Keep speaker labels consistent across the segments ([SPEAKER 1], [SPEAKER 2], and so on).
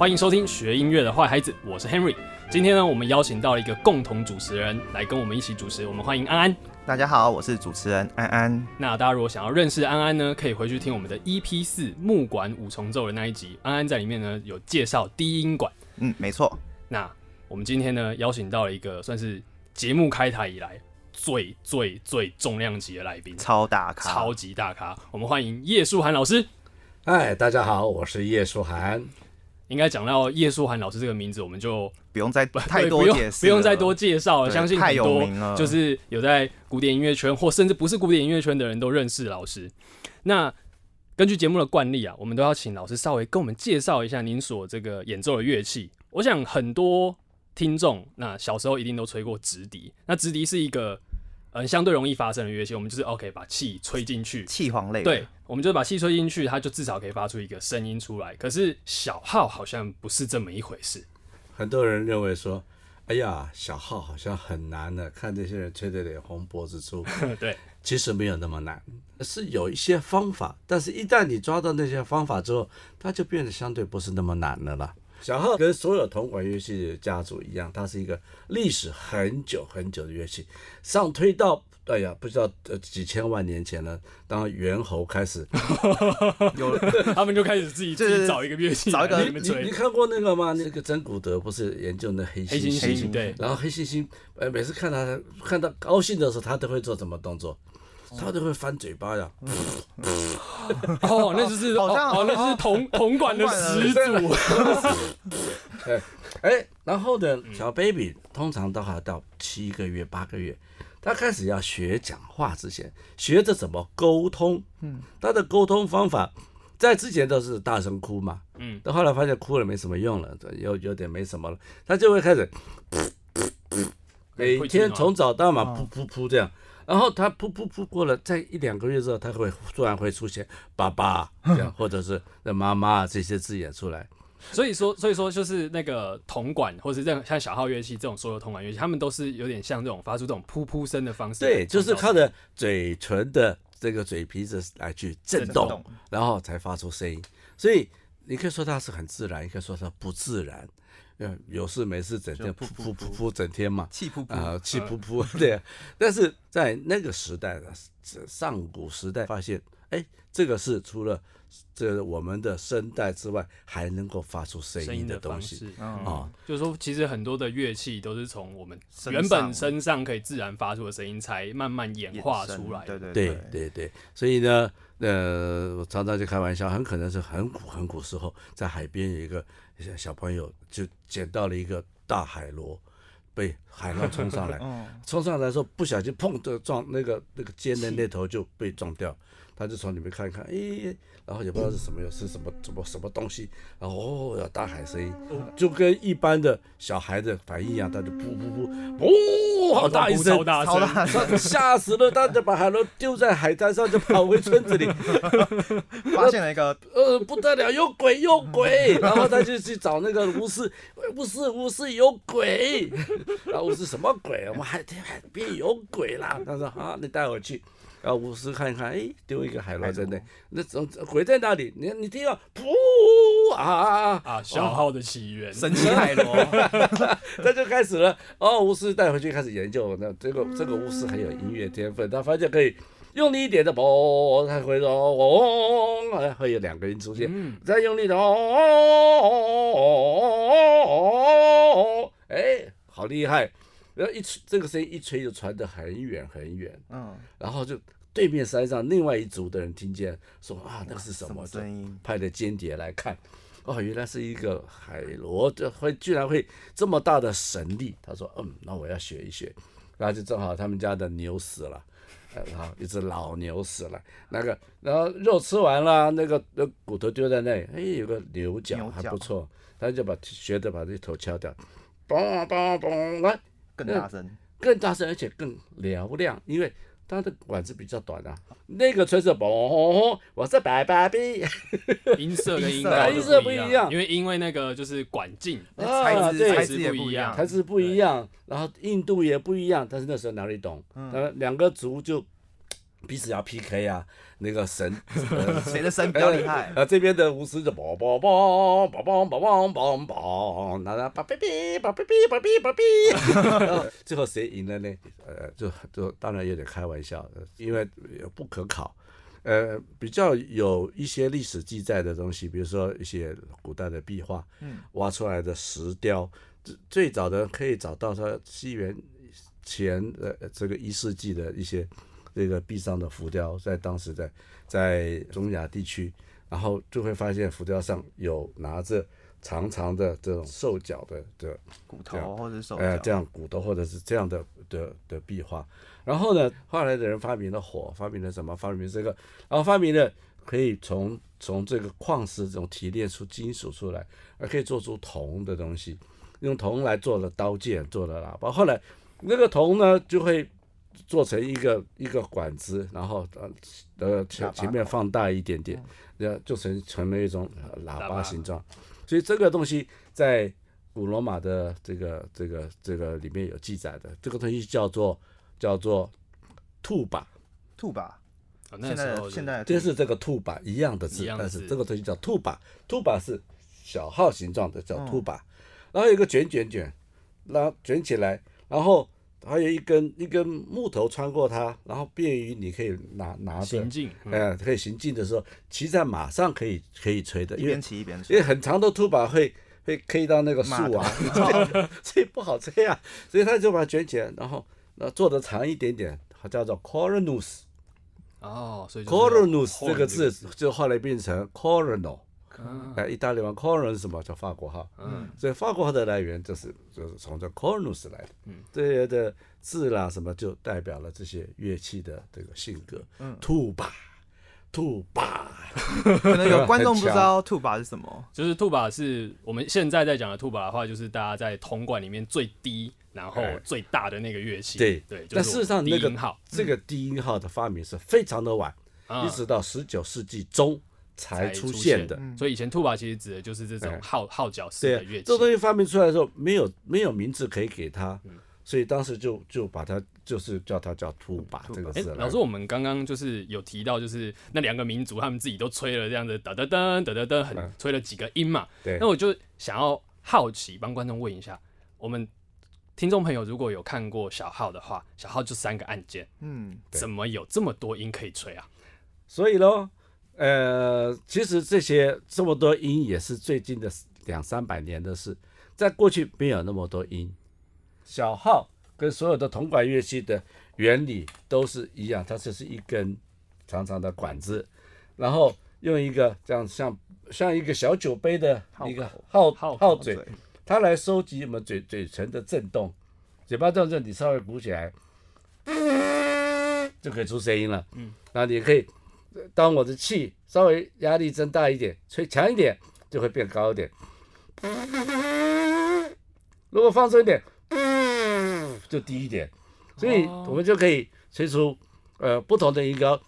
[SPEAKER 1] 欢迎收听学音乐的坏孩子，我是 Henry。今天呢，我们邀请到了一个共同主持人来跟我们一起主持，我们欢迎安安。
[SPEAKER 2] 大家好，我是主持人安安。
[SPEAKER 1] 那大家如果想要认识安安呢，可以回去听我们的 EP 四木管五重奏的那一集，安安在里面呢有介绍低音管。
[SPEAKER 2] 嗯，没错。
[SPEAKER 1] 那我们今天呢邀请到了一个算是节目开台以来最最最重量级的来宾，
[SPEAKER 2] 超大咖，
[SPEAKER 1] 超级大咖。我们欢迎叶舒涵老师。
[SPEAKER 3] 嗨，大家好，我是叶舒涵。
[SPEAKER 1] 应该讲到叶舒涵老师这个名字，我们就
[SPEAKER 2] 不用再太
[SPEAKER 1] 对不用
[SPEAKER 2] 多解释，
[SPEAKER 1] 不用再多。介绍了。相信很多就是有在古典音乐圈或甚至不是古典音乐圈的人都认识老师。那根据节目的惯例啊，我们都要请老师稍微跟我们介绍一下您所这个演奏的乐器。我想很多听众那小时候一定都吹过直笛，那直笛是一个呃相对容易发生的乐器，我们就是 OK 把气吹进去，
[SPEAKER 2] 气黄类，
[SPEAKER 1] 对，我们就把气吹进去，它就至少可以发出一个声音出来。可是小号好像不是这么一回事。
[SPEAKER 3] 很多人认为说，哎呀，小号好像很难的，看这些人吹得脸红脖子粗。
[SPEAKER 1] 对，
[SPEAKER 3] 其实没有那么难，是有一些方法，但是一旦你抓到那些方法之后，它就变得相对不是那么难了啦。小号跟所有铜管乐器的家族一样，它是一个历史很久很久的乐器，上推到哎呀，不知道呃几千万年前了。当猿猴开始
[SPEAKER 2] 有
[SPEAKER 1] 他们就开始自己
[SPEAKER 2] 就是
[SPEAKER 1] 自己找一个乐器
[SPEAKER 2] 找一个
[SPEAKER 1] 来里面
[SPEAKER 3] 你你。看过那个吗？那个真古德不是研究那黑
[SPEAKER 1] 猩
[SPEAKER 3] 猩
[SPEAKER 1] 对
[SPEAKER 3] 然后黑猩猩，呃，每次看他看到高兴的时候，他都会做什么动作？他都会翻嘴巴呀。
[SPEAKER 1] 哦，那就是哦
[SPEAKER 2] 好像
[SPEAKER 1] 哦，那就是铜铜 管的始祖。
[SPEAKER 3] 哎 哎，然后呢，小 baby 通常都还到七个月、八个月，他开始要学讲话之前，学着怎么沟通。嗯，他的沟通方法在之前都是大声哭嘛。
[SPEAKER 1] 嗯，
[SPEAKER 3] 到后来发现哭了没什么用了，有有点没什么了，他就会开始每天从早到晚噗噗噗这样。然后他噗噗噗过了，在一两个月之后，他会突然会出现爸爸这样，或者是妈妈这些字眼出来。
[SPEAKER 1] 所以说，所以说就是那个铜管，或是这样像小号乐器这种所有铜管乐器，他们都是有点像这种发出这种噗噗声的方式。
[SPEAKER 3] 对，就是靠着嘴唇的这个嘴皮子来去震动，
[SPEAKER 2] 动
[SPEAKER 3] 然后才发出声音。所以你可以说它是很自然，也可以说它不自然。嗯，有事没事整天
[SPEAKER 2] 就噗
[SPEAKER 3] 噗噗噗整天嘛，
[SPEAKER 2] 气噗噗，
[SPEAKER 3] 啊，气噗噗，对啊。但是在那个时代的上古时代，发现，哎，这个是除了这个我们的声带之外，还能够发出声音
[SPEAKER 1] 的
[SPEAKER 3] 的东西啊。
[SPEAKER 1] 就是说，其实很多的乐器都是从我们原本身上可以自然发出的声音，才慢慢演化出来的。
[SPEAKER 2] 对对
[SPEAKER 3] 对对对，所以呢，呃，我常常就开玩笑，很可能是很古很古时候，在海边有一个小小朋友就捡到了一个大海螺，被海浪冲上来，
[SPEAKER 2] 嗯，
[SPEAKER 3] 冲上来的时候不小心碰的撞那个那个尖的 那头就被撞掉，他就从里面看一看，诶，然后也不知道是什么，是什么什么什么东西，然后哦，有大海声音，就跟一般的小孩的反应一样，他就噗噗噗，哦，好大一声
[SPEAKER 1] 超，大声，
[SPEAKER 2] 超大，
[SPEAKER 3] 吓死了，他就把海螺丢在海滩上，就跑回村子里。
[SPEAKER 2] 发现了一个
[SPEAKER 3] 呃，不得了，有鬼有鬼！然后他就去找那个巫师，巫师巫师有鬼。然后巫师什么鬼？我们海海边有鬼啦！他说好，你带我去。然后巫师看一看，哎，丢一个海螺在那，那种鬼在哪里？你你听到，噗啊啊啊！
[SPEAKER 1] 啊，小号的起源。
[SPEAKER 2] 神奇海螺，
[SPEAKER 3] 他就开始了。哦，巫师带回去开始研究，那这个这个巫师很有音乐天分，他发现可以用力一点的嘣，他会说嗡，哎会有两个音出现，
[SPEAKER 1] 嗯，
[SPEAKER 3] 再用力的哦，哎，好厉害！然后一吹，这个声音一吹就传得很远很远，
[SPEAKER 2] 嗯，
[SPEAKER 3] 然后就对面山上另外一组的人听见说啊，那个是什
[SPEAKER 2] 什
[SPEAKER 3] 么
[SPEAKER 2] 么声音？
[SPEAKER 3] 派的间谍来看，哦，原来是一个海螺，这会居然会这么大的神力。他说，嗯，那我要学一学。然后就正好他们家的牛死了，呃然后一只老牛死了，那个然后肉吃完了，那个那骨头丢在那里，哎，有个牛角
[SPEAKER 2] 牛角。
[SPEAKER 3] 还不错，他就把学着把这头敲掉，嘣嘣嘣，来
[SPEAKER 2] 更大声，
[SPEAKER 3] 更大声，而且更嘹亮，因为它的管子比较短啊。那个吹是嘣，我是白白比。
[SPEAKER 1] 音色跟音
[SPEAKER 2] 音色
[SPEAKER 1] 高
[SPEAKER 3] 音色
[SPEAKER 1] 不
[SPEAKER 3] 不一样
[SPEAKER 1] 因为因为那个就是管径，
[SPEAKER 3] 啊
[SPEAKER 2] 材质
[SPEAKER 3] 对
[SPEAKER 2] 材质也
[SPEAKER 1] 不一样
[SPEAKER 3] 材质不一样，然后硬度也不一样，但是那时候哪里懂？
[SPEAKER 2] 嗯
[SPEAKER 3] 呃，两个族就彼此要 PK 啊，那个神，呃
[SPEAKER 2] 谁的神比较厉害？
[SPEAKER 3] 呃，这边的巫师就梆梆梆梆梆梆梆梆梆，那那叭哔哔叭哔哔叭哔叭哔，然后最后谁赢了呢？呃，就就当然有点开玩笑，呃因为呃不可考。呃，比较有一些历史记载的东西，比如说一些古代的壁画，
[SPEAKER 2] 嗯，
[SPEAKER 3] 挖出来的石雕，最最早的可以找到它西元前呃这个一世纪的一些这个壁上的浮雕，在当时在在中亚地区，然后就会发现浮雕上有拿着长长的这种兽脚的的
[SPEAKER 2] 骨头或者是手
[SPEAKER 3] 呃，这样骨头或者是这样的的的壁画。然后呢，后来的人发明了火，发明了什么？发明这个，然后发明了可以从从这个矿石中提炼出金属出来，而可以做出铜的东西，用铜来做了刀剑，做了喇叭。后来那个铜呢，就会做成一个一个管子，然后呃呃前前面放大一点点，那就成成了一种呃喇叭。形状。所以这个东西在古罗马的这个这个这个里面有记载的，这个东西叫做叫做兔把，
[SPEAKER 2] 兔
[SPEAKER 1] 把，
[SPEAKER 2] 现在现在
[SPEAKER 3] 就是这个兔把一样的字。但是这个东西叫兔把，兔把是小号形状的，叫
[SPEAKER 2] 嗯。
[SPEAKER 3] 兔把，然后有一个卷卷卷，然后卷起来，然后还有一根一根木头穿过它，然后便于你可以拿拿着
[SPEAKER 1] 行，进，嗯。
[SPEAKER 3] 呃，可以行进的时候骑在马上可以可以吹的，
[SPEAKER 2] 一边骑一边
[SPEAKER 3] 因为，很长的兔把会会 K 到那个树啊，所以不好吹啊，所以他就把它卷起来，然后那做的长一点点，它叫做 coronus。
[SPEAKER 1] 哦，所以
[SPEAKER 3] coronus 这个字就后来变成 coronal，
[SPEAKER 1] 嗯
[SPEAKER 3] 哎，意大利文 coron 是什么？叫法国号。
[SPEAKER 1] 嗯
[SPEAKER 3] 所以法国号的来源就是就是从这 coronus 来的。嗯，这些的字啦什么就代表了这些乐器的这个性格。嗯，兔把，兔把，
[SPEAKER 2] 可能有观众不知道兔吧是什么。
[SPEAKER 1] 就是兔把是我们现在在讲的兔把的话，就是大家在铜管里面最低然后
[SPEAKER 3] 哎
[SPEAKER 1] 最大的那个乐器。
[SPEAKER 3] 对
[SPEAKER 1] 对，
[SPEAKER 3] 但事实上那个
[SPEAKER 1] 低音号
[SPEAKER 3] 这个低音号的发明是非常的晚，
[SPEAKER 1] 啊
[SPEAKER 3] 一直到十九世纪中才
[SPEAKER 1] 才
[SPEAKER 3] 出
[SPEAKER 1] 现
[SPEAKER 3] 现的。
[SPEAKER 1] 所以以前兔把其实指的就是这种
[SPEAKER 3] 哎
[SPEAKER 1] 号号角式的乐，器。
[SPEAKER 3] 这东西发明出来的时候，没有没有名字可以给它，
[SPEAKER 1] 嗯
[SPEAKER 3] 所以当时就就把它就是叫它叫兔把这个字来。
[SPEAKER 1] 老师，我们刚刚就是有提到，就是那两个民族他们自己都吹了这样子哒哒噔哒哒噔，很
[SPEAKER 3] 嗯
[SPEAKER 1] 吹了几个音嘛。
[SPEAKER 3] 对
[SPEAKER 1] 那我就想要好奇，帮观众问一下，我们听众朋友如果有看过小号的话，小号就三个按键，
[SPEAKER 2] 嗯，
[SPEAKER 1] 怎么有这么多音可以吹啊？
[SPEAKER 3] 所以咯，呃，其实这些这么多音也是最近的两三百年的事，在过去没有那么多音。小号跟所有的铜管乐器的原理都是一样，它就是一根长长的管子，然后用一个这样像像一个小酒杯的一个号
[SPEAKER 1] 号
[SPEAKER 3] 号嘴，它来收集我们嘴嘴唇的震动，嘴巴动震，你稍微鼓起来，就可以出声音了。嗯，然后你可以，当我的气稍微压力增大一点，吹强一点，就会变高一点。如果放松一点，就低一点，所以
[SPEAKER 1] 哦
[SPEAKER 3] 我们就可以吹出呃不同的音高。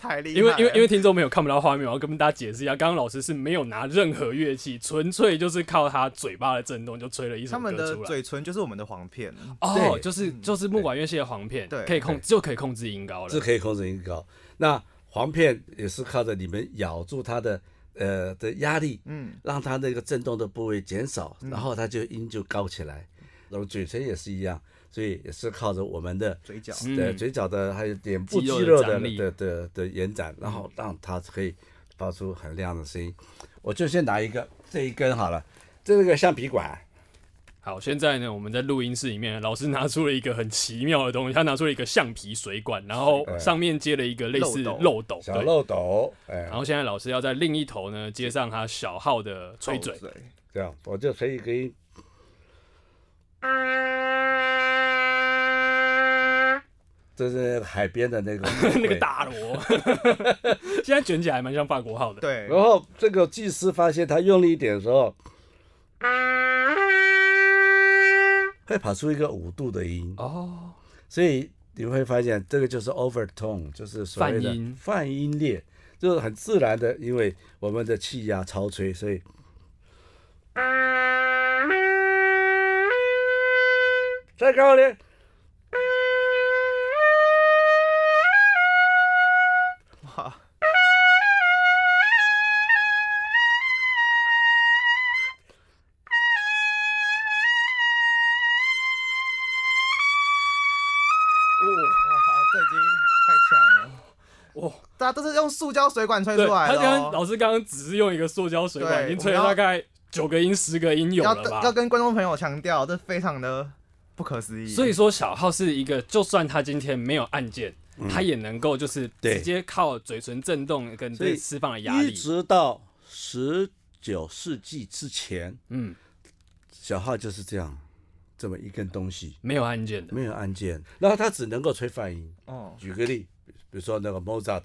[SPEAKER 2] 太厉害。
[SPEAKER 1] 因为因为因为听众没有看不到画面，我要跟大家解释一下，刚刚老师是没有拿任何乐器，纯粹就是靠他嘴巴的震动就吹了一首
[SPEAKER 2] 他们的
[SPEAKER 1] 歌出来。
[SPEAKER 2] 嘴唇就是我们的簧片，
[SPEAKER 1] 哦，就是就是木管乐器的簧片，
[SPEAKER 2] 对
[SPEAKER 1] 可以控就可以控制音高了。
[SPEAKER 3] 是可以控制音高。那簧片也是靠着你们咬住它的呃的压力，
[SPEAKER 2] 嗯，
[SPEAKER 3] 让它那个震动的部位减少，然后它就音就高起来。然后嘴唇也是一样，所以也是靠着我们的
[SPEAKER 2] 嘴角，
[SPEAKER 1] 嗯。
[SPEAKER 3] 呃嘴角的还有脸部
[SPEAKER 1] 肌肉
[SPEAKER 3] 肌肉的
[SPEAKER 1] 的
[SPEAKER 3] 的延展，然后让它可以发出很亮的声音。我就先拿一个这一根好了，这个橡皮管，
[SPEAKER 1] 好，现在呢，我们在录音室里面，老师拿出了一个很奇妙的东西，他拿出了一个橡皮水管，然后上面接了一个类似
[SPEAKER 2] 漏斗。
[SPEAKER 1] 漏斗，
[SPEAKER 3] 小漏斗，哎。
[SPEAKER 1] 然，后现在老师要在另一头呢接上他小号的吹嘴。
[SPEAKER 3] 这样我就吹一个音。这是海边的那个
[SPEAKER 1] 那个大螺，现在卷起来蛮像法国号的。
[SPEAKER 2] 对，
[SPEAKER 3] 然后这个技师发现他用力一点的时候，会跑出一个五度的音，
[SPEAKER 1] 哦，
[SPEAKER 3] 所以你会发现这个就是 overtone，就是所谓的
[SPEAKER 1] 泛音。
[SPEAKER 3] 泛音列。就是很自然的，因为我们的气压超吹，所以 再高一
[SPEAKER 2] 哇，大家都是用塑胶水管吹，出来的、
[SPEAKER 1] 他刚刚
[SPEAKER 2] 哦。
[SPEAKER 1] 老师刚刚只是用一个塑胶水管，已经吹了大概九个音、十个音有
[SPEAKER 2] 要
[SPEAKER 1] 了吧
[SPEAKER 2] 要？跟观众朋友强调，这非常的不可思议。
[SPEAKER 1] 所以说小号是一个，就算他今天没有按键，
[SPEAKER 2] 嗯
[SPEAKER 1] 他也能够就是直接靠嘴唇震动跟
[SPEAKER 3] 所以
[SPEAKER 1] 这释放的压
[SPEAKER 3] 一
[SPEAKER 1] 力。
[SPEAKER 3] 直到十九世纪之前，
[SPEAKER 1] 嗯，
[SPEAKER 3] 小号就是这样，这么一根东西，
[SPEAKER 1] 没有按键的。
[SPEAKER 3] 没有按键，然后它只能够吹泛音。
[SPEAKER 2] 哦
[SPEAKER 3] 举个例，比如说那个 Mozart《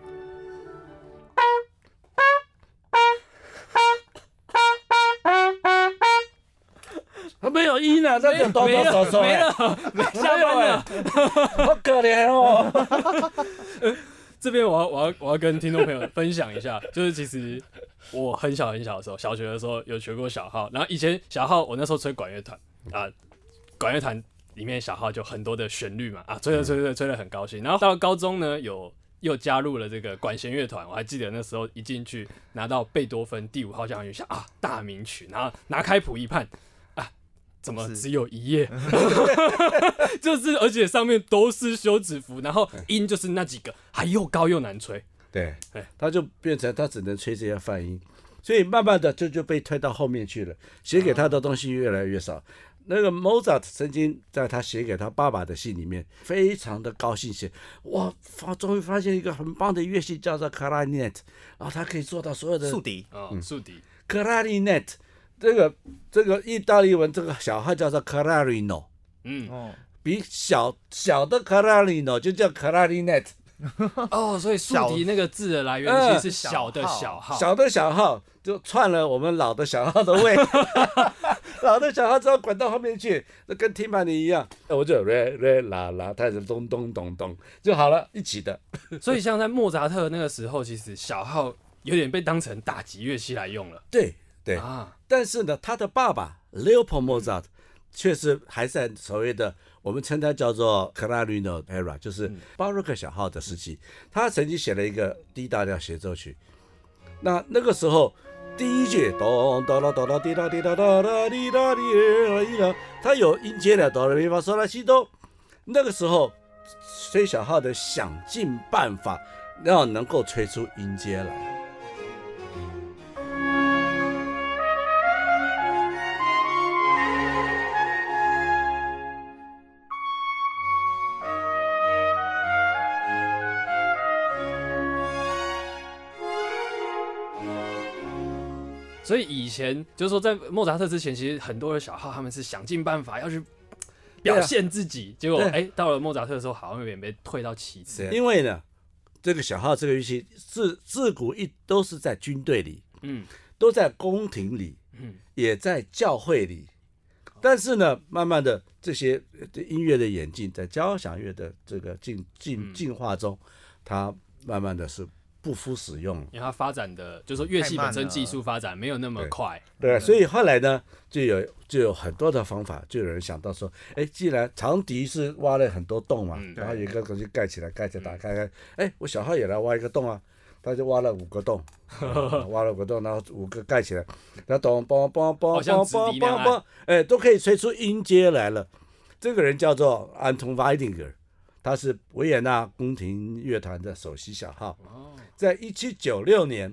[SPEAKER 3] 没有音啊，那就哆哆嗦嗦
[SPEAKER 1] 没
[SPEAKER 3] 哎，
[SPEAKER 1] 了，没下班了。
[SPEAKER 3] 好可怜哦。
[SPEAKER 1] 这边我要我要我要跟听众朋友分享一下，就是其实我很小很小的时候，小学的时候有学过小号，然后以前小号我那时候吹管乐团啊，管乐团里面小号就很多的旋律嘛啊，吹着吹着吹得很高兴，然后到了高中呢有。又加入了这个管弦乐团，我还记得那时候一进去拿到贝多芬第五号交响曲，想啊大名曲，然后拿开谱一看啊，怎么只有一页？就是而且上面都是休止符，然后音就是那几个，还又高又难吹。
[SPEAKER 3] 对
[SPEAKER 1] 哎，
[SPEAKER 3] 他就变成他只能吹这些泛音，所以慢慢的就就被推到后面去了，写给他的东西越来越少。那个 Mozart 曾经在他写给他爸爸的信里面，非常的高兴写，哇，发终于发现一个很棒的乐器叫做 clarinet，然后他可以做到所有的
[SPEAKER 2] 竖笛，
[SPEAKER 1] 啊，竖笛
[SPEAKER 3] ，clarinet，这个这个意大利文这个小号叫做 clarino，
[SPEAKER 1] 嗯，
[SPEAKER 2] 哦，
[SPEAKER 3] 比小小的 clarino 就叫 clarinet。
[SPEAKER 1] 哦，所以竖
[SPEAKER 2] 小
[SPEAKER 1] 笛那个字的来源
[SPEAKER 3] 呃
[SPEAKER 1] 其实是小的小号，
[SPEAKER 3] 小的小号就串了我们老的小号的位，老的小号只要滚到后面去，那跟听盘尼一样，我就 re re 啦啦，它是咚咚咚咚就好了，一起的。
[SPEAKER 1] 所以像在莫扎特那个时候，其实小号有点被当成打击乐器来用了。
[SPEAKER 3] 对对，
[SPEAKER 1] 啊。
[SPEAKER 3] 但是呢，他的爸爸 Leopold Mozart 确实还在所谓的我们称它叫做 Clarino era，就是巴洛克小号的时期。他曾经写了一个 D 大调协奏曲，那那个时候第一句咚哒啦哒啦滴啦滴答哒啦滴答滴啦滴啦，它有音阶的哆来咪发嗦拉西哆。那个时候吹小号的想尽办法要能够吹出音阶来。
[SPEAKER 1] 所以以前就是说，在莫扎特之前，其实很多的小号他们是想尽办法要去表现自己，结果
[SPEAKER 3] 对
[SPEAKER 1] 哎、到了莫扎特的时候，好像有点被退到其次。
[SPEAKER 3] 因为呢，这个小号这个乐器自自古一都是在军队里，
[SPEAKER 1] 嗯
[SPEAKER 3] 都在宫廷里，
[SPEAKER 1] 嗯，
[SPEAKER 3] 也在教会里。但是呢，慢慢的这些呃音乐的演进，在交响乐的这个进进
[SPEAKER 1] 嗯
[SPEAKER 3] 进化中，它慢慢的是不敷使用。
[SPEAKER 1] 因为它发展的，就是说乐器本身技术发展没有那么
[SPEAKER 3] 对。
[SPEAKER 1] 快。
[SPEAKER 3] 对，所以后来呢，就有就有很多的方法，就有人想到说，哎，既然长笛是挖了很多洞嘛，
[SPEAKER 1] 嗯
[SPEAKER 3] 然后有一个东西盖起来，盖起来，打开开，哎，我小号也来挖一个洞啊，他就挖了五个洞，啊挖了五个洞，然后五个盖起来，然后咚梆梆梆
[SPEAKER 1] 好像
[SPEAKER 3] 梆梆
[SPEAKER 1] 直笛那样
[SPEAKER 3] 梆梆，哎，都可以吹出音阶来了。这个人叫做安东·瓦丁格，他是维也纳宫廷乐团的首席小号，
[SPEAKER 1] 哦，
[SPEAKER 3] 在一七九六年，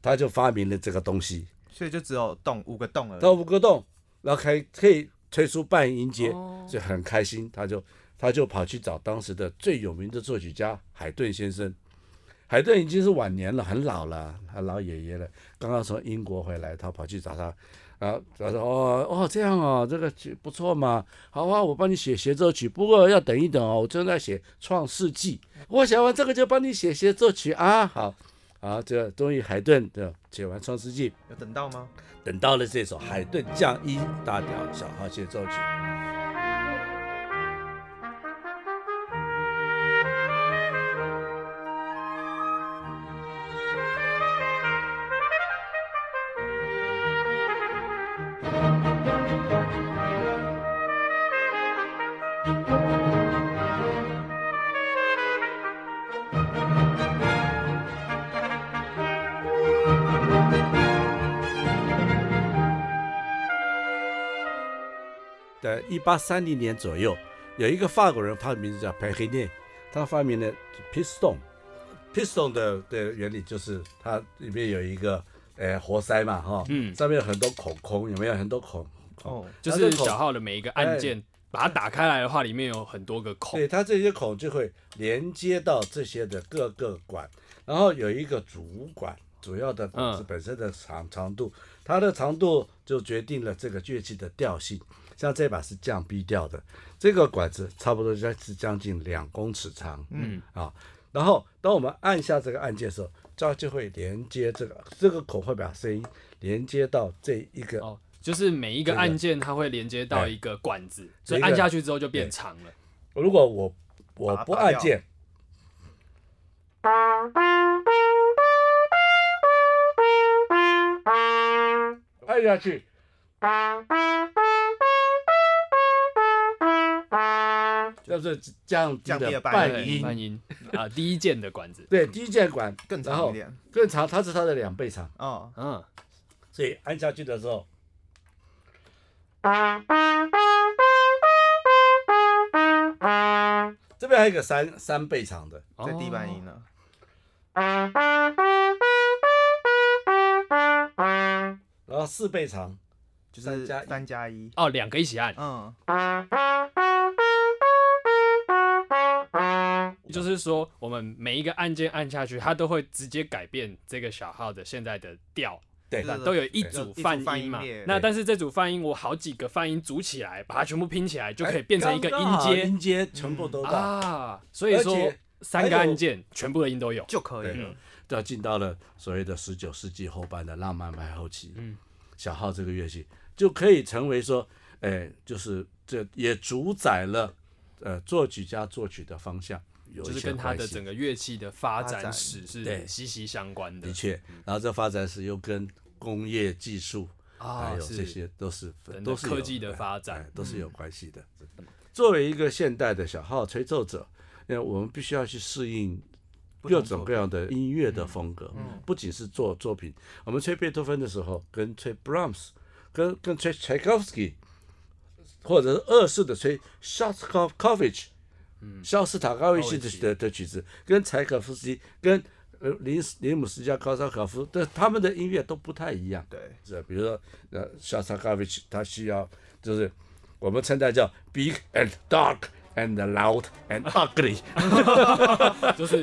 [SPEAKER 3] 他就发明了这个东西。
[SPEAKER 2] 所以就只有洞五个洞而已。
[SPEAKER 3] 到五个洞，然后可以可以推出半音阶，
[SPEAKER 1] 哦
[SPEAKER 3] 就很开心。他就他就跑去找当时的最有名的作曲家海顿先生。海顿已经是晚年了，很老了，他老爷爷了，刚刚从英国回来，他跑去找他，然后他说哦哦这样哦，这个曲不错嘛，好啊，我帮你写协奏曲，不过要等一等哦，我正在写《创世纪》，我写完这个就帮你写协奏曲啊，好，啊，这终于海顿的写完《创世纪》，
[SPEAKER 2] 有等到吗？
[SPEAKER 3] 等到了这首海顿降一大调小号协奏曲。一八三零年左右，有一个法国人，他的名字叫佩黑涅，他发明了 piston。piston 的的原理就是它里面有一个呃活塞嘛，哈，
[SPEAKER 1] 嗯
[SPEAKER 3] 上面有很多孔孔，有没有很多孔？
[SPEAKER 2] 哦，
[SPEAKER 1] 就是小号的每一个按键，把它打开来的话，里面有很多个孔
[SPEAKER 3] 对，。它这些孔就会连接到这些的各个管，然后有一个主管，主要的管子
[SPEAKER 1] 嗯
[SPEAKER 3] 本身的长长度，它的长度就决定了这个乐器的调性。像这把是降 B 调的，这个管子差不多是将近两公尺长，
[SPEAKER 1] 嗯。
[SPEAKER 3] 啊，然后当我们按下这个按键的时候，它就会连接这个这个孔会把声音连接到这一个
[SPEAKER 1] 哦，就是每一
[SPEAKER 3] 个
[SPEAKER 1] 按键它会连接到
[SPEAKER 3] 哎
[SPEAKER 1] 一个管子，所以按下去之后就变长了。
[SPEAKER 3] 如果我我不按键，按下去，就是降低的
[SPEAKER 2] 降低了半
[SPEAKER 3] 半
[SPEAKER 2] 音
[SPEAKER 1] 半音啊，第一键的管子。
[SPEAKER 3] 对，第一键管
[SPEAKER 2] 更长一点。
[SPEAKER 3] 更长，它是它的两倍长，
[SPEAKER 2] 哦，
[SPEAKER 1] 嗯，
[SPEAKER 3] 所以按下去的时候，这边还有一个三三倍长的，
[SPEAKER 2] 最低半音
[SPEAKER 1] 哦。
[SPEAKER 2] 了。
[SPEAKER 3] 然后四倍长，
[SPEAKER 2] 就是
[SPEAKER 3] 三加一
[SPEAKER 2] 三加一。
[SPEAKER 1] 哦，两个一起按，
[SPEAKER 2] 嗯，
[SPEAKER 1] 就是说我们每一个按键按下去，它都会直接改变这个小号的现在的调。
[SPEAKER 3] 对
[SPEAKER 2] 对
[SPEAKER 1] 都有一组泛音嘛那但是这组泛音我好几个泛音组起来，把它全部拼起来，就可以变成一个音阶
[SPEAKER 3] 音阶全部都到，
[SPEAKER 1] 啊。所以说三个按键全部的音都有。
[SPEAKER 2] 就可以了。
[SPEAKER 3] 都要进到了所谓的十九世纪后半的浪漫派后期。
[SPEAKER 1] 嗯，
[SPEAKER 3] 小号这个乐器就可以成为说，哎，就是这也主宰了呃作曲家作曲的方向，有
[SPEAKER 1] 就是跟
[SPEAKER 3] 他
[SPEAKER 1] 的整个乐器的发展史是息息相关的
[SPEAKER 3] 的。确，然后这发展史又跟工业技术
[SPEAKER 1] 啊
[SPEAKER 3] 还有这些都是都是有
[SPEAKER 1] 科技的发
[SPEAKER 3] 哎
[SPEAKER 1] 展
[SPEAKER 3] 都是有关系的。作为一个现代的小号吹奏者，那，我们必须要去适应各种各样的音乐的风格，
[SPEAKER 2] 嗯
[SPEAKER 3] 不仅是做作品。我们吹贝多芬的时候，跟吹 Brahms，跟跟吹 Tchaikovsky，或者是二世的吹 Shostakovich，嗯，肖斯塔科维奇的的的曲子，跟柴可夫斯基，跟呃林林姆斯加高沙可夫的他们的音乐都不太一样。
[SPEAKER 2] 对，
[SPEAKER 3] 是，比如说呃，肖斯塔科维奇，他需要就是我们称它叫 big and dark and loud and ugly，
[SPEAKER 1] 就是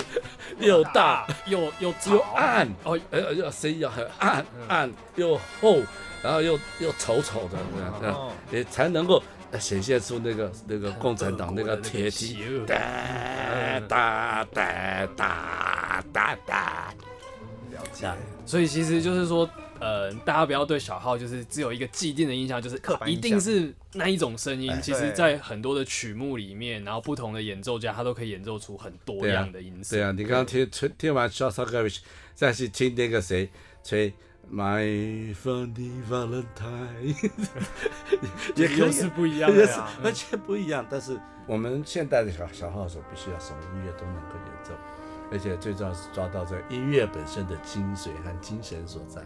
[SPEAKER 3] 又大。
[SPEAKER 1] 又又
[SPEAKER 3] 又
[SPEAKER 1] 吵
[SPEAKER 3] 暗，
[SPEAKER 1] 哦，
[SPEAKER 3] 呃，要声音要很暗暗又厚，然后又又丑丑的这样，这样
[SPEAKER 2] 哦
[SPEAKER 3] 也才能够呃显现出那个那个共产党那个铁蹄哒哒哒哒哒哒，
[SPEAKER 2] 了解。
[SPEAKER 3] 啊
[SPEAKER 1] 所以其实就是说，呃，大家不要对小号就是只有一个既定的印象，就是一定是那一种声音。
[SPEAKER 3] 哎
[SPEAKER 1] 其实，在很多的曲目里面，然后不同的演奏家他都可以演奏出很多样的音色。
[SPEAKER 3] 对啊，你刚刚听吹听完 s h o s t a k o v i c h 再去听那个谁吹 My Funny Valentine，也可以
[SPEAKER 1] 又是不一样
[SPEAKER 3] 也是
[SPEAKER 1] 的呀。
[SPEAKER 3] 完全不一样。但是我们现代的小小号手必须要什么音乐都能够演奏，而且最重要是抓到这音乐本身的精髓和精神所在。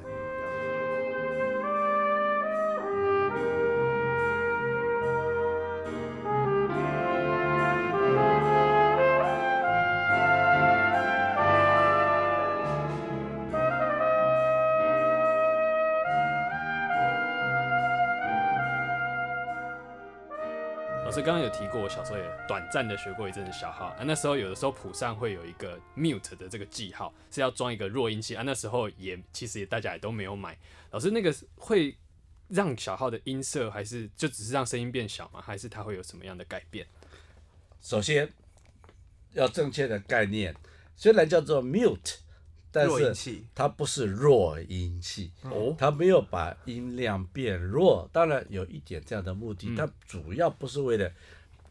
[SPEAKER 1] 小时候也短暂的学过一阵子小号啊，那时候有的时候谱上会有一个 mute 的这个记号，是要装一个弱音器啊，那时候也其实也大家也都没有买。老师那个会让小号的音色，还是就只是让声音变小吗？还是它会有什么样的改变？
[SPEAKER 3] 首先要正确的概念，虽然叫做 mute，但是它不是弱音器，
[SPEAKER 1] 哦，
[SPEAKER 3] 它没有把音量变弱。当然有一点这样的目的，
[SPEAKER 1] 嗯
[SPEAKER 3] 它主要不是为了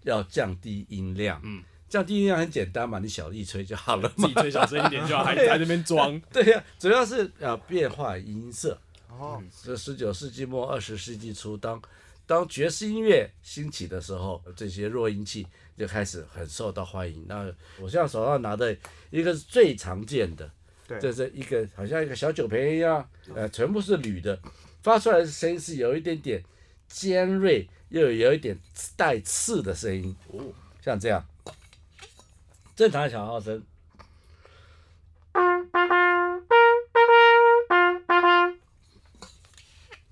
[SPEAKER 3] 要降低音量。
[SPEAKER 1] 嗯，
[SPEAKER 3] 降低音量很简单嘛，你小力吹就好了嘛。
[SPEAKER 1] 自己吹小声一点就好，还在那边装。
[SPEAKER 3] 对呀、主要是要变化音色。
[SPEAKER 2] 哦，
[SPEAKER 3] 这十九世纪末二十世纪初，当当爵士音乐兴起的时候，这些弱音器就开始很受到欢迎。那我现在手上拿的一个是最常见的，
[SPEAKER 2] 对
[SPEAKER 3] 这是一个好像一个小酒瓶一样，呃，全部是铝的，发出来的声音是有一点点尖锐，又有一点带刺的声音，哦，像这样，正常的小号声。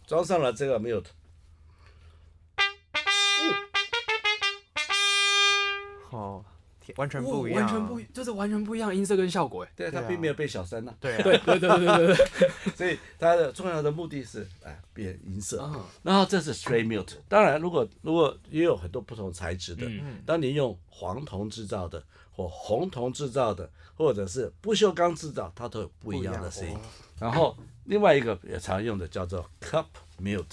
[SPEAKER 3] 装上了这个没
[SPEAKER 2] 有天完全不一样，
[SPEAKER 1] 完全不一，就是完全不一样音色跟效果，哎。
[SPEAKER 3] 对，它并没有被小声呢、
[SPEAKER 2] 对啊，
[SPEAKER 1] 对对对对对对，
[SPEAKER 3] 所以它的重要的目的是哎变音色。
[SPEAKER 1] 啊，
[SPEAKER 3] 然后这是 straight mute，当然如果如果也有很多不同材质的，
[SPEAKER 1] 嗯。
[SPEAKER 3] 当你用黄铜制造的或红铜制造的，或者是不锈钢制造，它都有不一样的声音。然后另外一个也常用的叫做 cup mute，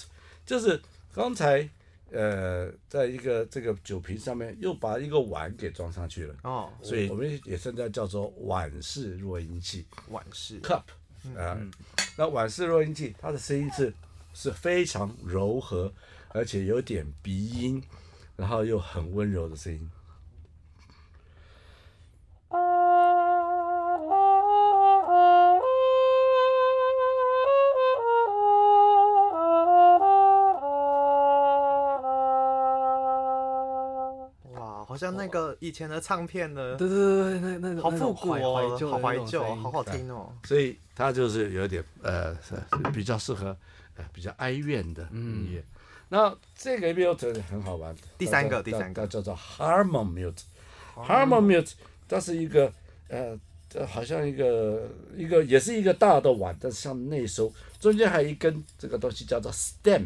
[SPEAKER 3] 就是刚才呃在一个这个酒瓶上面又把一个碗给装上去了，
[SPEAKER 2] 哦，
[SPEAKER 3] 所以我们也现在叫做碗式弱音器。
[SPEAKER 2] 碗式。
[SPEAKER 3] Cup 啊、那碗式弱音器它的声音是是非常柔和，而且有点鼻音，然后又很温柔的声音。
[SPEAKER 2] 好像那个以前的唱片的，
[SPEAKER 1] 对对对对，那那
[SPEAKER 2] 好复古哦，好怀旧，
[SPEAKER 1] 哦，
[SPEAKER 2] 好好听哦。
[SPEAKER 3] 所以它就是有点呃是比较适合呃比较哀怨的音乐。那这个 mute 很好玩，
[SPEAKER 2] 第三个第三个。
[SPEAKER 3] 叫做 harmon mute。harmon mute 它是一个呃这好像一个一个也是一个大的碗，但是像内收，中间还有一根这个东西叫做 stem，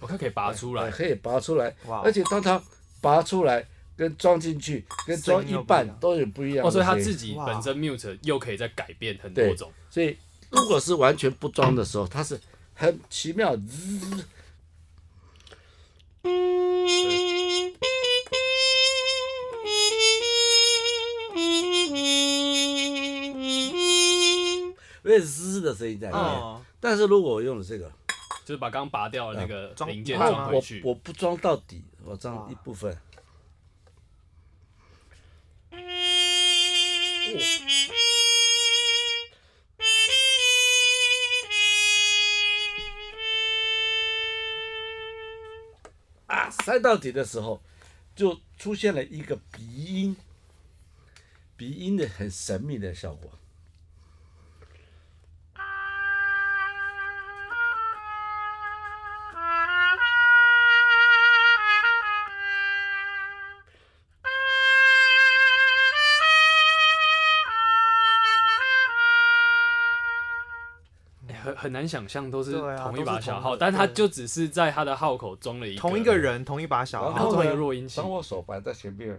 [SPEAKER 1] 我看可以拔出来，
[SPEAKER 3] 哎可以拔出来，而且当它拔出来跟装进去跟装一半都有不一样的
[SPEAKER 1] 哦，所以它自己本身 mute 又可以再改变很多
[SPEAKER 3] 对
[SPEAKER 1] 种，
[SPEAKER 3] 所以如果是完全不装的时候，它是很奇妙，滋有点滋的声音在里面。
[SPEAKER 2] 哦，
[SPEAKER 3] 但是如果我用了这个，
[SPEAKER 1] 就是把刚刚拔掉的那个
[SPEAKER 2] 装
[SPEAKER 1] 零件
[SPEAKER 2] 装
[SPEAKER 1] 回去。
[SPEAKER 3] 我不装到底，我装
[SPEAKER 2] 哇
[SPEAKER 3] 一部分。塞到底的时候，就出现了一个鼻音，鼻音的很神秘的效果。
[SPEAKER 1] 很很难想象都是同一把小号，但他就只是在他的号口装了一个
[SPEAKER 2] 同一个，人，同一把小
[SPEAKER 3] 然
[SPEAKER 1] 然后
[SPEAKER 2] 号，
[SPEAKER 1] 装一个弱音器。
[SPEAKER 3] 当我手摆在前面，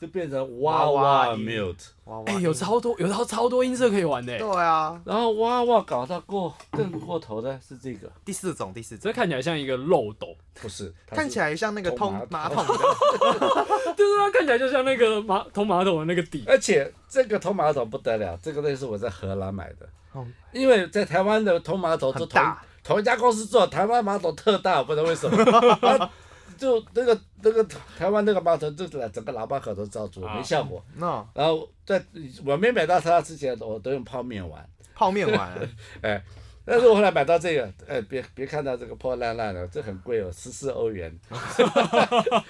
[SPEAKER 3] 就变成哇
[SPEAKER 2] 哇
[SPEAKER 3] mute，
[SPEAKER 2] 哇哇
[SPEAKER 1] 哎、有超多 有超超多音色可以玩的，
[SPEAKER 2] 对啊，
[SPEAKER 3] 然后哇哇搞到过更过头的是这个，
[SPEAKER 2] 第四种，第四种。
[SPEAKER 1] 这
[SPEAKER 2] 种，
[SPEAKER 1] 看起来像一个漏斗，
[SPEAKER 3] 不是，是
[SPEAKER 2] 看起来像那个通
[SPEAKER 3] 通马
[SPEAKER 2] 马桶。的，
[SPEAKER 1] 就是它看起来就像那个马通马桶的那个底，
[SPEAKER 3] 而且这个通马桶不得了，这个东西是我在荷兰买的，
[SPEAKER 2] 哦。
[SPEAKER 3] 因为在台湾的通马桶是同同一家公司做，台湾马桶特大，我不知道为什么，它就那个那个台湾那个马桶，就整个喇叭口都罩住，
[SPEAKER 1] 啊
[SPEAKER 3] 没效果。
[SPEAKER 2] 那
[SPEAKER 3] 然后在我没买到它之前，我都用泡面玩，
[SPEAKER 2] 泡面碗，
[SPEAKER 3] 哎，但是我后来买到这个，哎，别别看到这个破烂烂的，这很贵哦，十四欧元。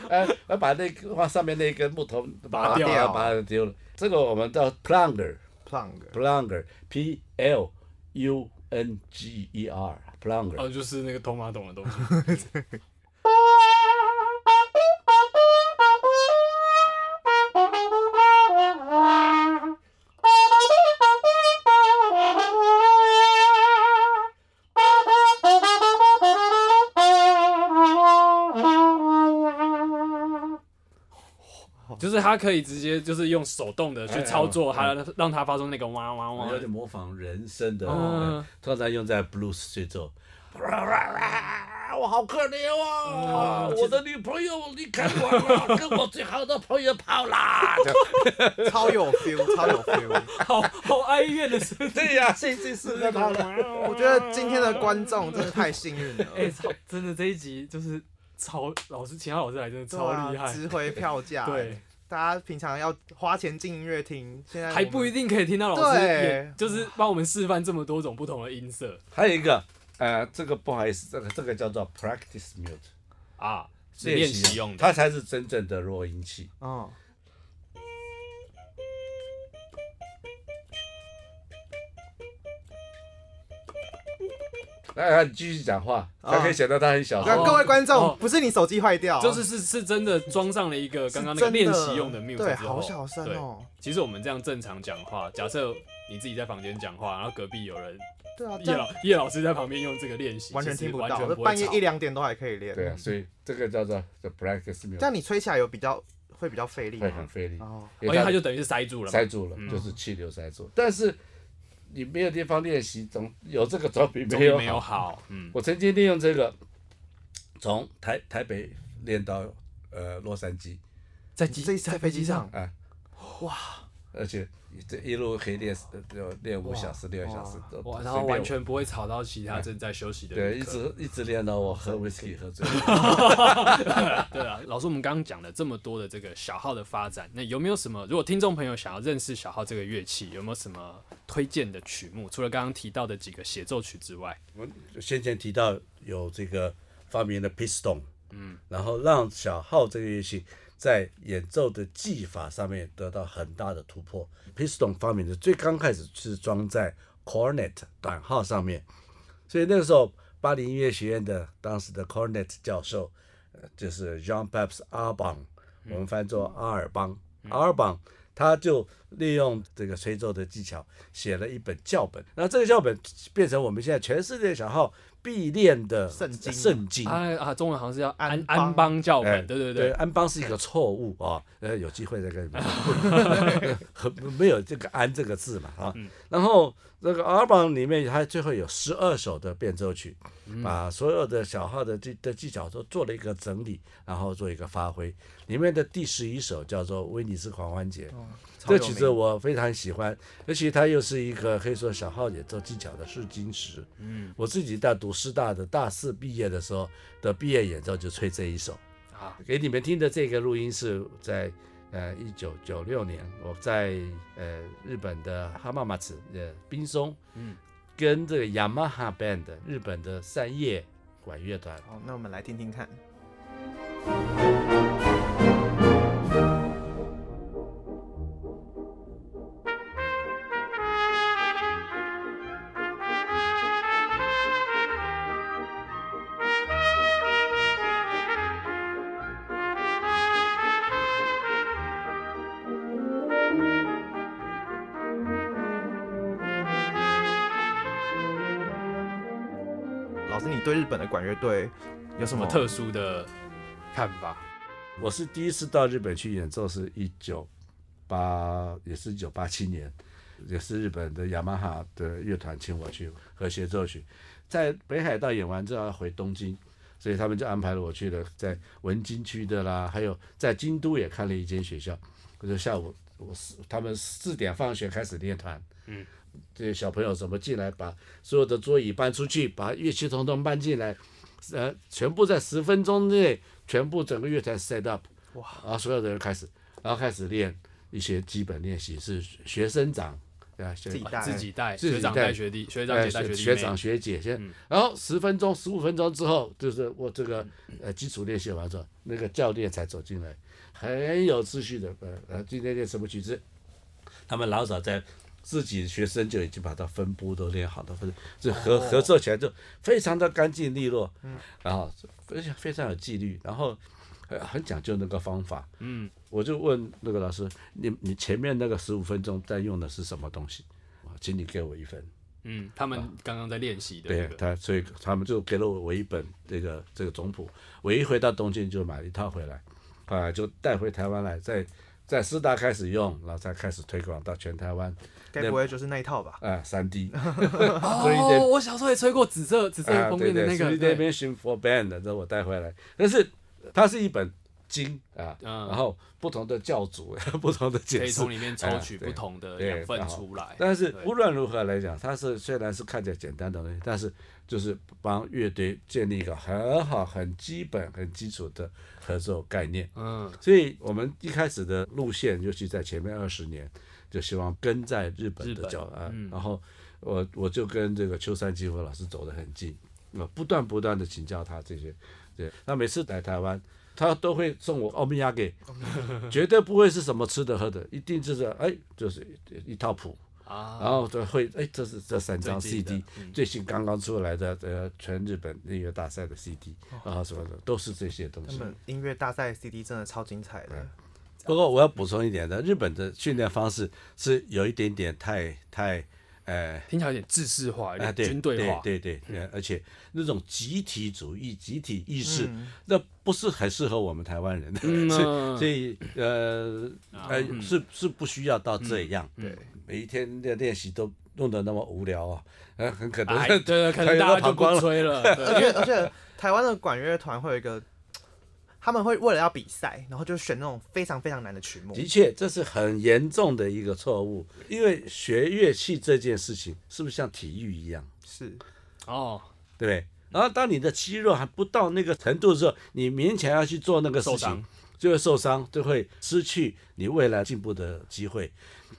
[SPEAKER 3] 哎，我把那个往上面那根木头
[SPEAKER 1] 拔掉
[SPEAKER 3] 掉，把它丢了。这个我们叫 plunger，plunger，p
[SPEAKER 2] plug
[SPEAKER 3] L U N G E R，plunger。
[SPEAKER 1] 哦，就是那个通马桶的东西。就是它可以直接就是用手动的去操作它，让他发出那个哇哇哇，
[SPEAKER 3] 有点模仿人声的，
[SPEAKER 1] 嗯
[SPEAKER 3] 通常用在 blues 吹奏。我好可怜哦，我的女朋友离开我了，跟我最好的朋友跑啦。
[SPEAKER 2] 超有 feel，超有 feel。
[SPEAKER 1] 好好哀怨的声音。
[SPEAKER 3] 对呀，这这是在跑了。
[SPEAKER 2] 我觉得今天的观众真的太幸运了。
[SPEAKER 1] 哎，超真的这一集就是超老师，其他老师来真的超厉害，
[SPEAKER 2] 值回票价。
[SPEAKER 1] 对，
[SPEAKER 2] 大家平常要花钱进音乐厅，现在
[SPEAKER 1] 还不一定可以听到老师，就是帮我们示范这么多种不同的音色
[SPEAKER 3] 还有一个，呃，这个不好意思，这个这个叫做 practice mute，
[SPEAKER 1] 啊，是练习用的。
[SPEAKER 3] 它才是真正的弱音器。
[SPEAKER 2] 嗯，
[SPEAKER 3] 来，你继续讲话，他可以显得他很小
[SPEAKER 2] 那
[SPEAKER 3] 声。
[SPEAKER 2] 各位观
[SPEAKER 1] 哦
[SPEAKER 2] 众，不是你手机坏掉，
[SPEAKER 1] 就是是是真的装上了一个刚刚那个练习用的 mute
[SPEAKER 2] 对，好小声
[SPEAKER 1] 对
[SPEAKER 2] 哦。
[SPEAKER 1] 其实我们这样正常讲话，假设你自己在房间讲话，然后隔壁有人
[SPEAKER 2] 对啊，
[SPEAKER 1] 叶老叶老师在旁边用这个练习，
[SPEAKER 2] 完全听不到，半夜一两点都还可以练。
[SPEAKER 3] 对啊，所以这个叫做 the practice
[SPEAKER 2] 这
[SPEAKER 3] mute，
[SPEAKER 2] 样你吹起来有比较会比较费力
[SPEAKER 3] 会很
[SPEAKER 2] 吗？
[SPEAKER 3] 费力，
[SPEAKER 2] 哦，
[SPEAKER 1] 因为它就等于是塞住了。
[SPEAKER 3] 塞住了，
[SPEAKER 1] 嗯
[SPEAKER 3] 就是气流塞住。但是你没有地方练习，总有这个总比
[SPEAKER 1] 没有
[SPEAKER 3] 没有好。
[SPEAKER 1] 嗯，
[SPEAKER 3] 我曾经利用这个，从台台北练到呃洛杉矶，
[SPEAKER 1] 在
[SPEAKER 2] 机在飞机上。
[SPEAKER 3] 啊，哇，而且这一路可以练呃就练五小时、六小时
[SPEAKER 1] 然后完全不会吵到其他正在休息的
[SPEAKER 3] 对，一直一直练到我喝 whisky 喝醉。
[SPEAKER 1] 对啊，老师，我们刚刚讲了这么多的这个小号的发展，那有没有什么？如果听众朋友想要认识小号这个乐器，有没有什么推荐的曲目？除了刚刚提到的几个协奏曲之外，
[SPEAKER 3] 我们先前提到有这个发明了 piston，嗯，然后让小号这个乐器在演奏的技法上面得到很大的突破。piston 发明的最刚开始是装在 cornet 短号上面，所以那个时候巴黎音乐学院的当时的 cornet 教授，呃，就是 Jean Baptiste Arbon，我们翻作阿尔邦，阿尔邦。他就利用这个吹奏的技巧写了一本教本，那这个教本变成我们现在全世界小号必练的
[SPEAKER 2] 圣经
[SPEAKER 3] 圣经。
[SPEAKER 1] 啊啊，中文好像是叫安
[SPEAKER 2] 安邦。
[SPEAKER 1] 安邦教
[SPEAKER 3] 哎
[SPEAKER 1] 本，对对
[SPEAKER 3] 对，
[SPEAKER 1] 对，
[SPEAKER 3] 安邦是一个错误啊，呃，有机会再跟你们说，没有这个“安”这个字嘛啊。然后这个阿尔邦里面，它最后有十二首的变奏曲，把所有的小号的技的技巧都做了一个整理，然后做一个发挥。里面的第十一首叫做《威尼斯狂欢节》，这曲子我非常喜欢，而且它又是一个可以说小号演奏技巧的试金石。嗯，我自己在读师大的大四毕业的时候的毕业演奏就吹这一首。
[SPEAKER 1] 啊，
[SPEAKER 3] 给你们听的这个录音是在呃一九九六年，我在呃日本的哈马马茨的冰松，
[SPEAKER 1] 嗯，
[SPEAKER 3] 跟这个 Yamaha band 日本的三叶管乐团。
[SPEAKER 2] 好，那我们来听听看。对有什么特？
[SPEAKER 1] 殊的看法？
[SPEAKER 3] 我是第一次到日本去演奏，是一九八，也是一九八七年，也是日本的雅马哈的乐团请我去和协奏曲，在北海道演完之后要回东京，所以他们就安排了我去了在文京区的啦，还有在京都也看了一间学校，我就下午我四他们四点放学开始练团，
[SPEAKER 1] 嗯，
[SPEAKER 3] 这些小朋友怎么进来，把所有的桌椅搬出去，把乐器统统搬进来，呃，全部在十分钟内，全部整个乐团 set up，
[SPEAKER 2] 哇，
[SPEAKER 3] 然后所有的人开始，然后开始练一些基本练习，是学生长对吧
[SPEAKER 2] 自己带。
[SPEAKER 1] 自己带
[SPEAKER 3] 自己
[SPEAKER 1] 学长
[SPEAKER 3] 带
[SPEAKER 1] 带学弟，学长带学弟妹
[SPEAKER 3] 学长学姐先，
[SPEAKER 1] 嗯。
[SPEAKER 3] 然后十分钟、十五分钟之后，就是我这个呃基础练习完之后，那个教练才走进来，很有秩序的，呃呃，今天练什么曲子，他们老早在自己的学生就已经把它分布都练好了，分这合
[SPEAKER 1] 哦
[SPEAKER 3] 合作起来就非常的干净利落，嗯然后非常非常有纪律，然后呃很讲究那个方法，
[SPEAKER 1] 嗯，
[SPEAKER 3] 我就问那个老师，你你前面那个十五分钟在用的是什么东西？啊请你给我一份。
[SPEAKER 1] 嗯，他们刚刚在练习的
[SPEAKER 3] 对
[SPEAKER 1] 那个，
[SPEAKER 3] 他，所以他们就给了我一本这个这个总谱。我一回到东京就买了一套回来，啊，就带回台湾来，在在师大开始用，然后再开始推广到全台湾。
[SPEAKER 2] 该不会就是那一套吧？
[SPEAKER 3] 啊，三 D，
[SPEAKER 1] 哦，我小时候也吹过紫色紫色
[SPEAKER 3] 啊，
[SPEAKER 1] 封
[SPEAKER 3] 对对，
[SPEAKER 1] 面的那个，
[SPEAKER 3] 啊
[SPEAKER 1] 对
[SPEAKER 3] 边 for band 的，这我带回来。但是它是一本经啊，
[SPEAKER 1] 嗯
[SPEAKER 3] 然后不同的教主，不同的
[SPEAKER 1] 可
[SPEAKER 3] 解释
[SPEAKER 1] 以从。里面抽取不同的
[SPEAKER 3] 对
[SPEAKER 1] 养分出来。
[SPEAKER 3] 但是
[SPEAKER 1] 对
[SPEAKER 3] 无论如何来讲，它是虽然是看起来简单的东西，但是就是帮乐队建立一个很好、很基本、很基础的合作概念。
[SPEAKER 1] 嗯
[SPEAKER 3] 所以我们一开始的路线，尤其在前面二十年，就希望跟在日本
[SPEAKER 1] 日本
[SPEAKER 3] 的脚啊，
[SPEAKER 1] 嗯
[SPEAKER 3] 然后我我就跟这个秋山基夫老师走得很近，我不断不断的请教他这些，对，他每次来台湾。他都会送我欧米亚给，绝对不会是什么吃的喝的，一定就是哎，就是一套谱，
[SPEAKER 1] 啊，
[SPEAKER 3] 然后就会哎，这是这三张 CD，
[SPEAKER 1] 嗯。
[SPEAKER 3] 最新刚刚出来的呃全日本音乐大赛的 CD，然后什么的都是这些东西。
[SPEAKER 2] 音乐大赛 CD 真的超精彩的，
[SPEAKER 3] 不过我要补充一点的，日本的训练方式是有一点点太太呃。
[SPEAKER 1] 听起来有点制式化，有
[SPEAKER 3] 啊，
[SPEAKER 1] 点
[SPEAKER 3] 对，
[SPEAKER 1] 军队化。
[SPEAKER 3] 对对对，呃而且那种集体主义、集体意识，
[SPEAKER 2] 嗯
[SPEAKER 3] 那不是很适合我们台湾人的，
[SPEAKER 1] 嗯
[SPEAKER 3] 所以
[SPEAKER 1] 嗯
[SPEAKER 3] 所以呃呃
[SPEAKER 1] 嗯
[SPEAKER 3] 是是不需要到这样，
[SPEAKER 1] 对，
[SPEAKER 3] 每一天的练习都弄得那么无聊啊，呃，很可能
[SPEAKER 1] 哎，对对，可能大家就不吹了。
[SPEAKER 2] 而且而且台湾的管乐团会有一个，他们会为了要比赛，然后就选那种非常非常难的曲目。
[SPEAKER 3] 的确，这是很严重的一个错误，因为学乐器这件事情是不是像体育一样，
[SPEAKER 2] 是，
[SPEAKER 1] 哦，
[SPEAKER 3] 对不对？然后当你的肌肉还不到那个程度的时候，你勉强要去做那个事情，就会受伤，就会失去你未来进步的机会。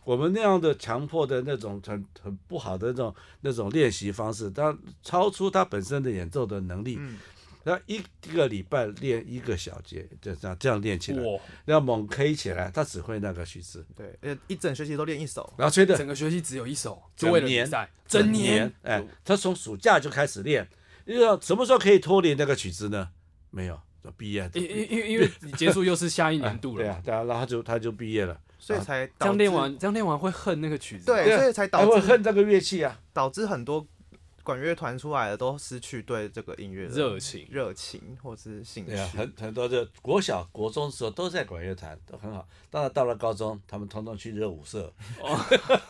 [SPEAKER 3] 我们那样的强迫的那种很很不好的那种那种练习方式，它超出他本身的演奏的能力。
[SPEAKER 2] 嗯，
[SPEAKER 3] 那一个礼拜练一个小节，就这样这样练起来，
[SPEAKER 1] 哇，
[SPEAKER 3] 要猛 K 起来，他只会那个曲子，
[SPEAKER 2] 对，呃，一整学期都练一首，
[SPEAKER 3] 然后吹的。
[SPEAKER 1] 整个学期只有一首，就为了比
[SPEAKER 3] 整
[SPEAKER 1] 整年，
[SPEAKER 3] 哎，他从暑假就开始练，因为什么时候可以脱离那个曲子呢？没有，就毕业。
[SPEAKER 1] 因因因因为你结束又是下一年度了，
[SPEAKER 3] 对啊，对啊，然后他就他就毕业了，
[SPEAKER 2] 所以才
[SPEAKER 1] 这样练完，这样练完会恨那个曲子。
[SPEAKER 2] 对，所以才
[SPEAKER 3] 还
[SPEAKER 2] 导致
[SPEAKER 3] 会恨这个乐器啊。
[SPEAKER 2] 导致很多管乐团出来的都失去对这个音乐的
[SPEAKER 1] 热情
[SPEAKER 2] 热情或是兴趣
[SPEAKER 3] 对。啊，很很多的国小、国中的时候都在管乐团，都很好。当然到了高中，他们通通去热舞社，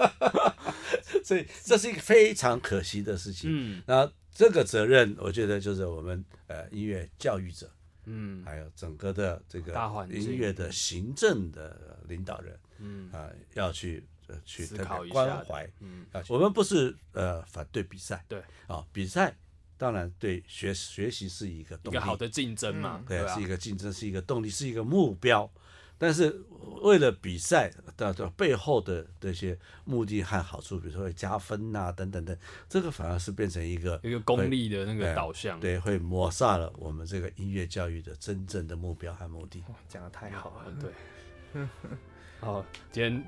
[SPEAKER 3] 所以这是一个非常可惜的事情。
[SPEAKER 1] 嗯
[SPEAKER 3] 那这个责任，我觉得就是我们呃音乐教育者，
[SPEAKER 1] 嗯
[SPEAKER 3] 还有整个的这个
[SPEAKER 1] 大环境
[SPEAKER 3] 音乐的行政的领导人
[SPEAKER 1] 嗯
[SPEAKER 3] 啊、要去呃去关怀。
[SPEAKER 1] 嗯
[SPEAKER 3] 啊，我们不是呃反对比赛，
[SPEAKER 1] 对
[SPEAKER 3] 啊，比赛当然对学学习是一个
[SPEAKER 1] 一
[SPEAKER 3] 动力，
[SPEAKER 1] 个好的竞争嘛
[SPEAKER 2] 嗯，
[SPEAKER 3] 对，
[SPEAKER 1] 啊
[SPEAKER 3] 是一，个竞争，是一个动力，是一个目标。但是为了比赛的的背后的这些目的和好处，比如说会加分呐、等等等，这个反而是变成一个
[SPEAKER 1] 一个功利的那个导向。
[SPEAKER 3] 对，会抹杀了我们这个音乐教育的真正的目标和目的。
[SPEAKER 2] 讲的太好了，
[SPEAKER 1] 嗯，对。好，今天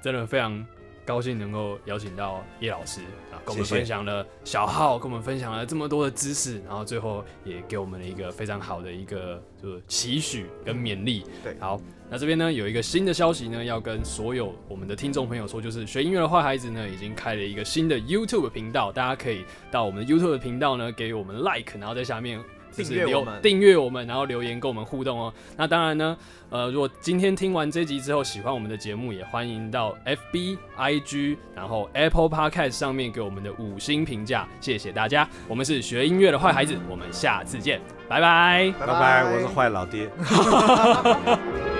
[SPEAKER 1] 真的非常高兴能够邀请到叶老师啊，跟我们分享了小号，跟我们分享了这么多的知识，然后最后也给我们了一个非常好的一个就是期许跟勉励。
[SPEAKER 2] 对
[SPEAKER 1] 好，那这边呢有一个新的消息呢，要跟所有我们的听众朋友说，就是学音乐的坏孩子呢已经开了一个新的 YouTube 频道，大家可以到我们的 YouTube 频道呢给我们 like，然后在下面。就是留
[SPEAKER 2] 订阅我们
[SPEAKER 1] 订阅我们，然后留言跟我们互动哦。那当然呢，呃，如果今天听完这集之后喜欢我们的节目，也欢迎到 FB、IG，然后 Apple Podcast 上面给我们的五星评价，谢谢大家。我们是学音乐的坏孩子，我们下次见，拜拜。
[SPEAKER 2] 拜
[SPEAKER 3] 拜拜，我是坏老爹。